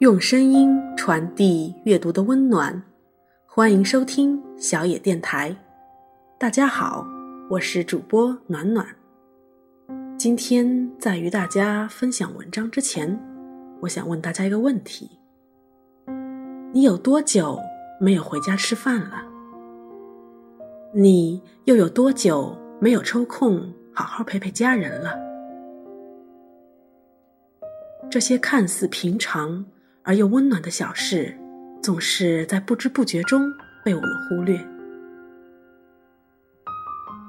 用声音传递阅读的温暖，欢迎收听小野电台。大家好，我是主播暖暖。今天在与大家分享文章之前，我想问大家一个问题：你有多久没有回家吃饭了？你又有多久没有抽空好好陪陪家人了？这些看似平常而又温暖的小事，总是在不知不觉中被我们忽略。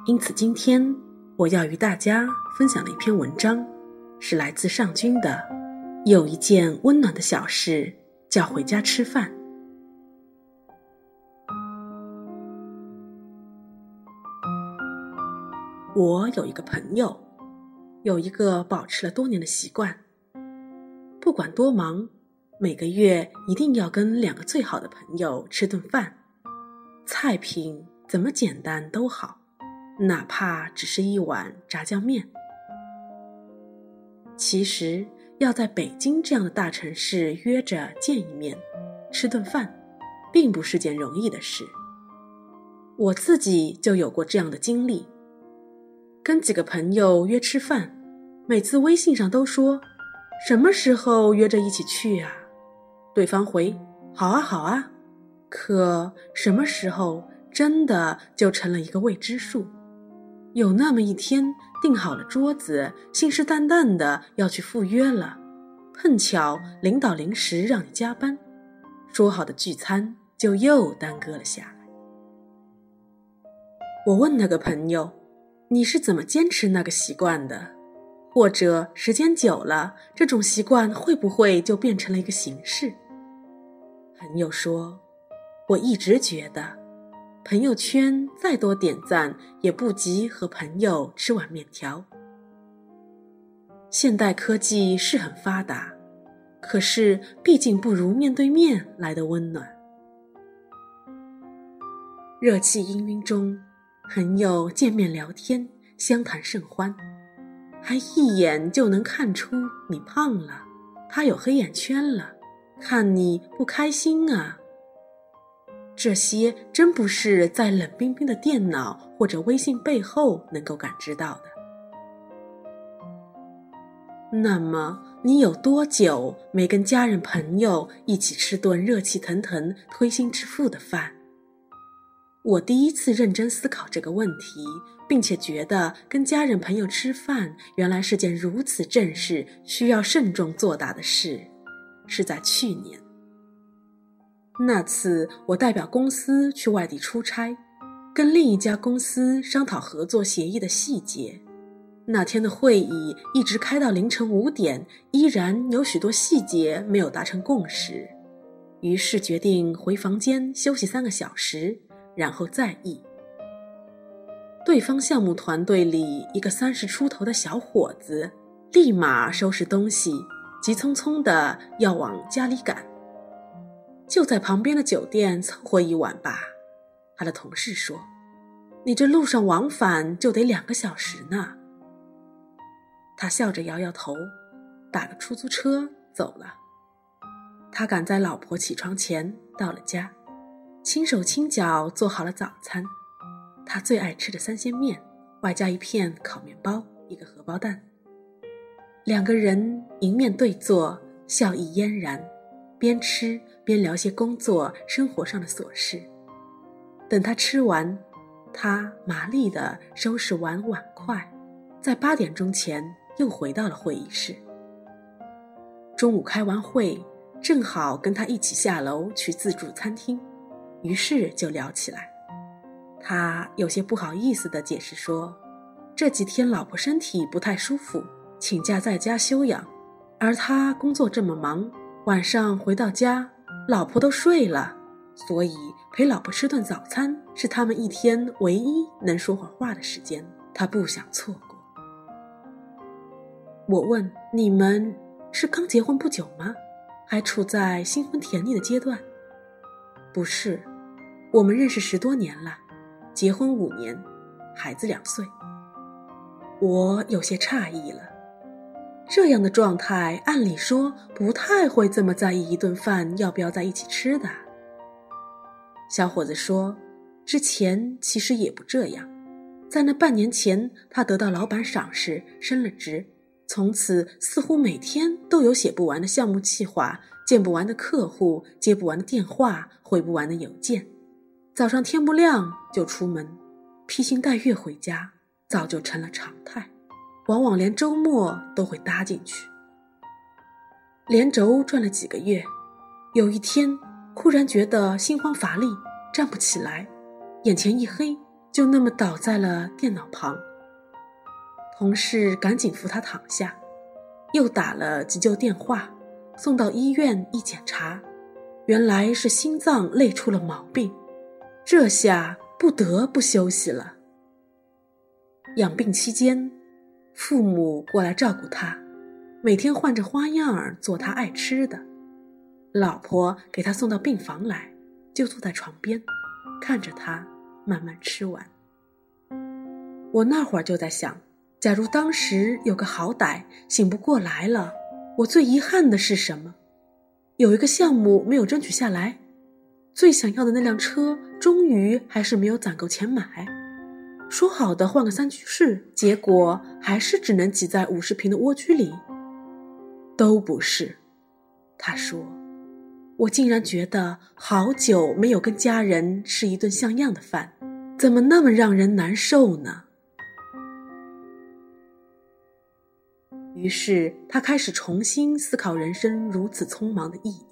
因此，今天我要与大家分享的一篇文章，是来自上君的《有一件温暖的小事叫回家吃饭》。我有一个朋友，有一个保持了多年的习惯。不管多忙，每个月一定要跟两个最好的朋友吃顿饭，菜品怎么简单都好，哪怕只是一碗炸酱面。其实要在北京这样的大城市约着见一面，吃顿饭，并不是件容易的事。我自己就有过这样的经历，跟几个朋友约吃饭，每次微信上都说。什么时候约着一起去啊？对方回：“好啊，好啊。”可什么时候真的就成了一个未知数。有那么一天，订好了桌子，信誓旦旦的要去赴约了，碰巧领导临时让你加班，说好的聚餐就又耽搁了下来。我问那个朋友：“你是怎么坚持那个习惯的？”或者时间久了，这种习惯会不会就变成了一个形式？朋友说：“我一直觉得，朋友圈再多点赞，也不及和朋友吃碗面条。现代科技是很发达，可是毕竟不如面对面来的温暖。热气氤氲中，朋友见面聊天，相谈甚欢。”还一眼就能看出你胖了，他有黑眼圈了，看你不开心啊。这些真不是在冷冰冰的电脑或者微信背后能够感知到的。那么，你有多久没跟家人朋友一起吃顿热气腾腾、推心置腹的饭？我第一次认真思考这个问题。并且觉得跟家人朋友吃饭原来是件如此正式、需要慎重作答的事，是在去年。那次我代表公司去外地出差，跟另一家公司商讨合作协议的细节。那天的会议一直开到凌晨五点，依然有许多细节没有达成共识，于是决定回房间休息三个小时，然后再议。对方项目团队里一个三十出头的小伙子，立马收拾东西，急匆匆的要往家里赶。就在旁边的酒店凑合一晚吧。他的同事说：“你这路上往返就得两个小时呢。”他笑着摇摇头，打个出租车走了。他赶在老婆起床前到了家，轻手轻脚做好了早餐。他最爱吃的三鲜面，外加一片烤面包，一个荷包蛋。两个人迎面对坐，笑意嫣然，边吃边聊些工作生活上的琐事。等他吃完，他麻利地收拾完碗筷，在八点钟前又回到了会议室。中午开完会，正好跟他一起下楼去自助餐厅，于是就聊起来。他有些不好意思地解释说：“这几天老婆身体不太舒服，请假在家休养。而他工作这么忙，晚上回到家，老婆都睡了，所以陪老婆吃顿早餐是他们一天唯一能说会话的时间，他不想错过。”我问：“你们是刚结婚不久吗？还处在新婚甜蜜的阶段？”“不是，我们认识十多年了。”结婚五年，孩子两岁，我有些诧异了。这样的状态，按理说不太会这么在意一顿饭要不要在一起吃的。小伙子说，之前其实也不这样，在那半年前，他得到老板赏识，升了职，从此似乎每天都有写不完的项目计划，见不完的客户，接不完的电话，回不完的邮件。早上天不亮就出门，披星戴月回家，早就成了常态。往往连周末都会搭进去。连轴转了几个月，有一天忽然觉得心慌乏力，站不起来，眼前一黑，就那么倒在了电脑旁。同事赶紧扶他躺下，又打了急救电话，送到医院一检查，原来是心脏累出了毛病，这下不得不休息了。养病期间。父母过来照顾他，每天换着花样儿做他爱吃的。老婆给他送到病房来，就坐在床边，看着他慢慢吃完。我那会儿就在想，假如当时有个好歹，醒不过来了，我最遗憾的是什么？有一个项目没有争取下来，最想要的那辆车，终于还是没有攒够钱买。说好的换个三居室，结果还是只能挤在五十平的蜗居里。都不是，他说，我竟然觉得好久没有跟家人吃一顿像样的饭，怎么那么让人难受呢？于是他开始重新思考人生如此匆忙的意义。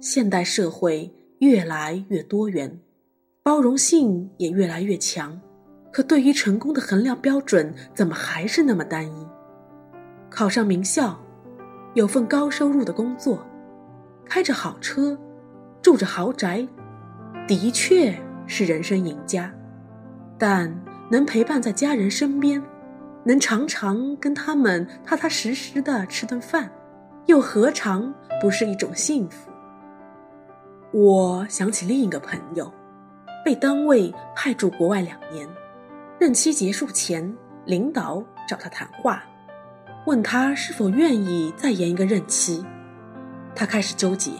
现代社会越来越多元。包容性也越来越强，可对于成功的衡量标准怎么还是那么单一？考上名校，有份高收入的工作，开着好车，住着豪宅，的确是人生赢家。但能陪伴在家人身边，能常常跟他们踏踏实实的吃顿饭，又何尝不是一种幸福？我想起另一个朋友。被单位派驻国外两年，任期结束前，领导找他谈话，问他是否愿意再延一个任期。他开始纠结，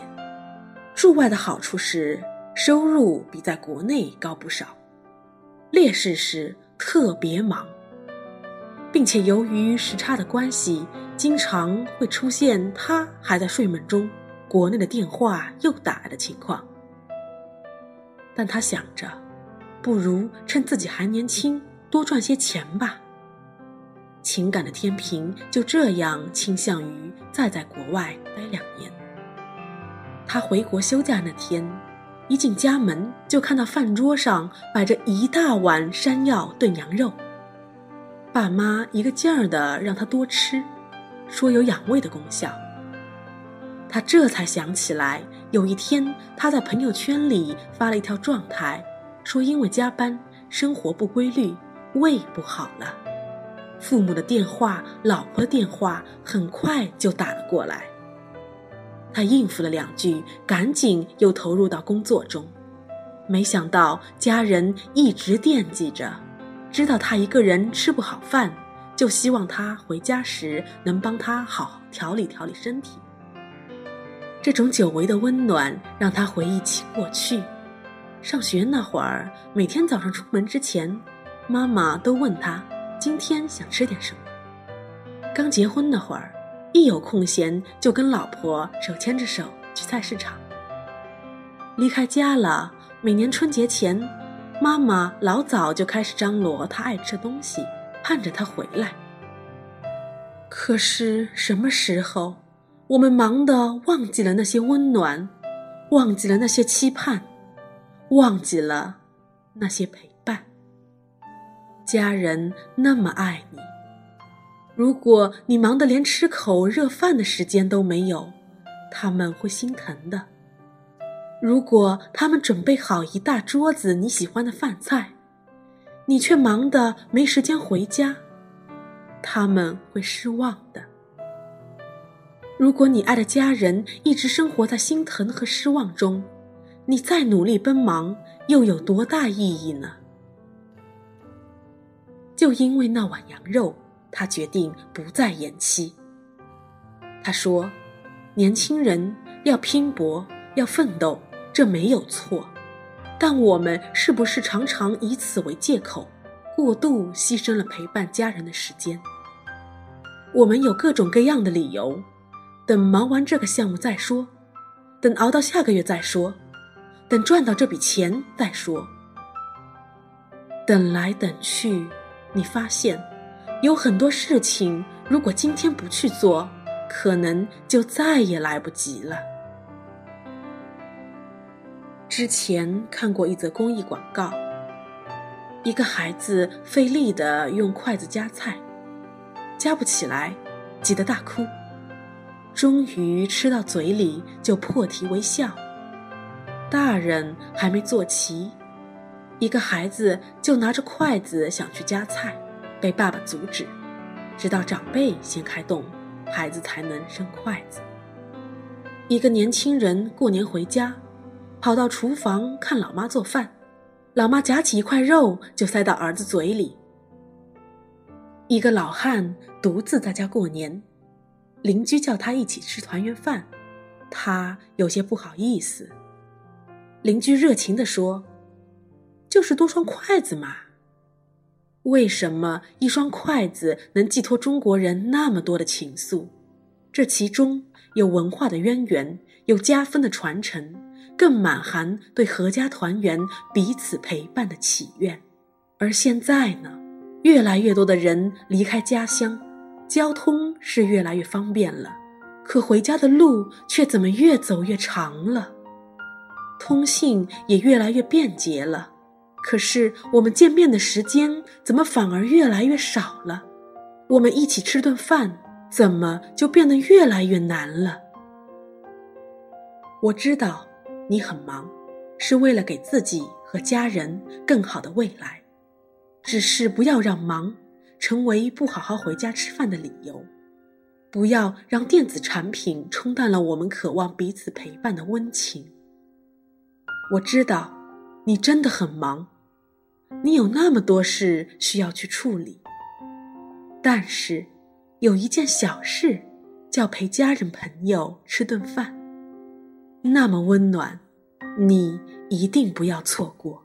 驻外的好处是收入比在国内高不少，劣势是特别忙，并且由于时差的关系，经常会出现他还在睡梦中，国内的电话又打来的情况。但他想着，不如趁自己还年轻，多赚些钱吧。情感的天平就这样倾向于再在国外待两年。他回国休假那天，一进家门就看到饭桌上摆着一大碗山药炖羊肉。爸妈一个劲儿的让他多吃，说有养胃的功效。他这才想起来。有一天，他在朋友圈里发了一条状态，说因为加班、生活不规律，胃不好了。父母的电话、老婆的电话很快就打了过来。他应付了两句，赶紧又投入到工作中。没想到家人一直惦记着，知道他一个人吃不好饭，就希望他回家时能帮他好好调理调理身体。这种久违的温暖让他回忆起过去，上学那会儿，每天早上出门之前，妈妈都问他今天想吃点什么。刚结婚那会儿，一有空闲就跟老婆手牵着手去菜市场。离开家了，每年春节前，妈妈老早就开始张罗他爱吃的东西，盼着他回来。可是什么时候？我们忙得忘记了那些温暖，忘记了那些期盼，忘记了那些陪伴。家人那么爱你，如果你忙得连吃口热饭的时间都没有，他们会心疼的。如果他们准备好一大桌子你喜欢的饭菜，你却忙得没时间回家，他们会失望的。如果你爱的家人一直生活在心疼和失望中，你再努力奔忙又有多大意义呢？就因为那碗羊肉，他决定不再延期。他说：“年轻人要拼搏，要奋斗，这没有错。但我们是不是常常以此为借口，过度牺牲了陪伴家人的时间？我们有各种各样的理由，等忙完这个项目再说，等熬到下个月再说，等赚到这笔钱再说。等来等去，你发现有很多事情，如果今天不去做。”可能就再也来不及了。之前看过一则公益广告，一个孩子费力的用筷子夹菜，夹不起来，急得大哭，终于吃到嘴里就破涕为笑。大人还没坐齐，一个孩子就拿着筷子想去夹菜，被爸爸阻止，直到长辈先开动。孩子才能伸筷子。一个年轻人过年回家，跑到厨房看老妈做饭，老妈夹起一块肉就塞到儿子嘴里。一个老汉独自在家过年，邻居叫他一起吃团圆饭，他有些不好意思。邻居热情地说：“就是多双筷子嘛。”为什么一双筷子能寄托中国人那么多的情愫？这其中有文化的渊源，有家风的传承，更满含对阖家团圆、彼此陪伴的祈愿。而现在呢，越来越多的人离开家乡，交通是越来越方便了，可回家的路却怎么越走越长了？通信也越来越便捷了。可是我们见面的时间怎么反而越来越少了？我们一起吃顿饭怎么就变得越来越难了？我知道你很忙，是为了给自己和家人更好的未来。只是不要让忙成为不好好回家吃饭的理由，不要让电子产品冲淡了我们渴望彼此陪伴的温情。我知道。你真的很忙，你有那么多事需要去处理。但是，有一件小事，叫陪家人朋友吃顿饭，那么温暖，你一定不要错过。